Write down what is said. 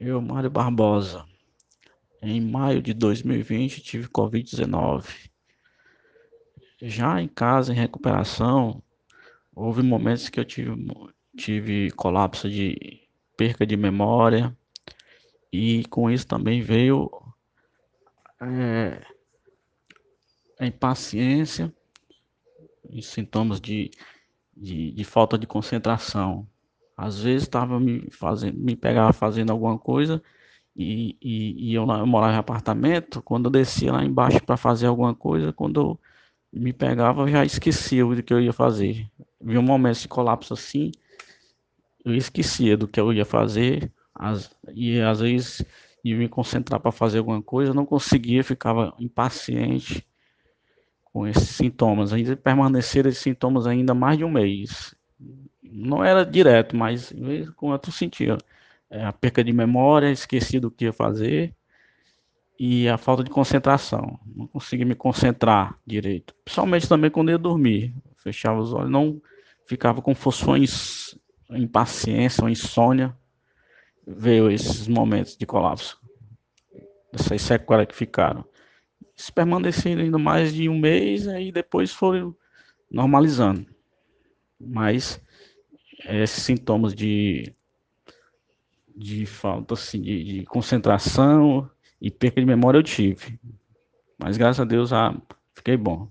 Eu, Mário Barbosa, em maio de 2020 tive Covid-19. Já em casa, em recuperação, houve momentos que eu tive, tive colapso de perca de memória e com isso também veio é, a impaciência e sintomas de, de, de falta de concentração. Às vezes estava me fazendo, me pegava fazendo alguma coisa e, e, e eu, eu, morava em apartamento. Quando eu descia lá embaixo para fazer alguma coisa, quando eu me pegava, eu já esquecia do que eu ia fazer. Vi um momento de colapso assim, eu esquecia do que eu ia fazer as, e às vezes ia me concentrar para fazer alguma coisa, não conseguia, ficava impaciente com esses sintomas. Ainda permaneceram esses sintomas ainda mais de um mês não era direto, mas vez em quando eu sentia é, a perca de memória, esqueci do que ia fazer e a falta de concentração. Não conseguia me concentrar direito. Principalmente também quando ia dormir. Fechava os olhos, não ficava com funções, impaciência, ou insônia. Veio esses momentos de colapso. Essas sequelas que ficaram. Isso permaneceram ainda mais de um mês, aí depois foram normalizando. Mas esses sintomas de, de falta assim, de, de, concentração e perca de memória eu tive. Mas graças a Deus ah, fiquei bom.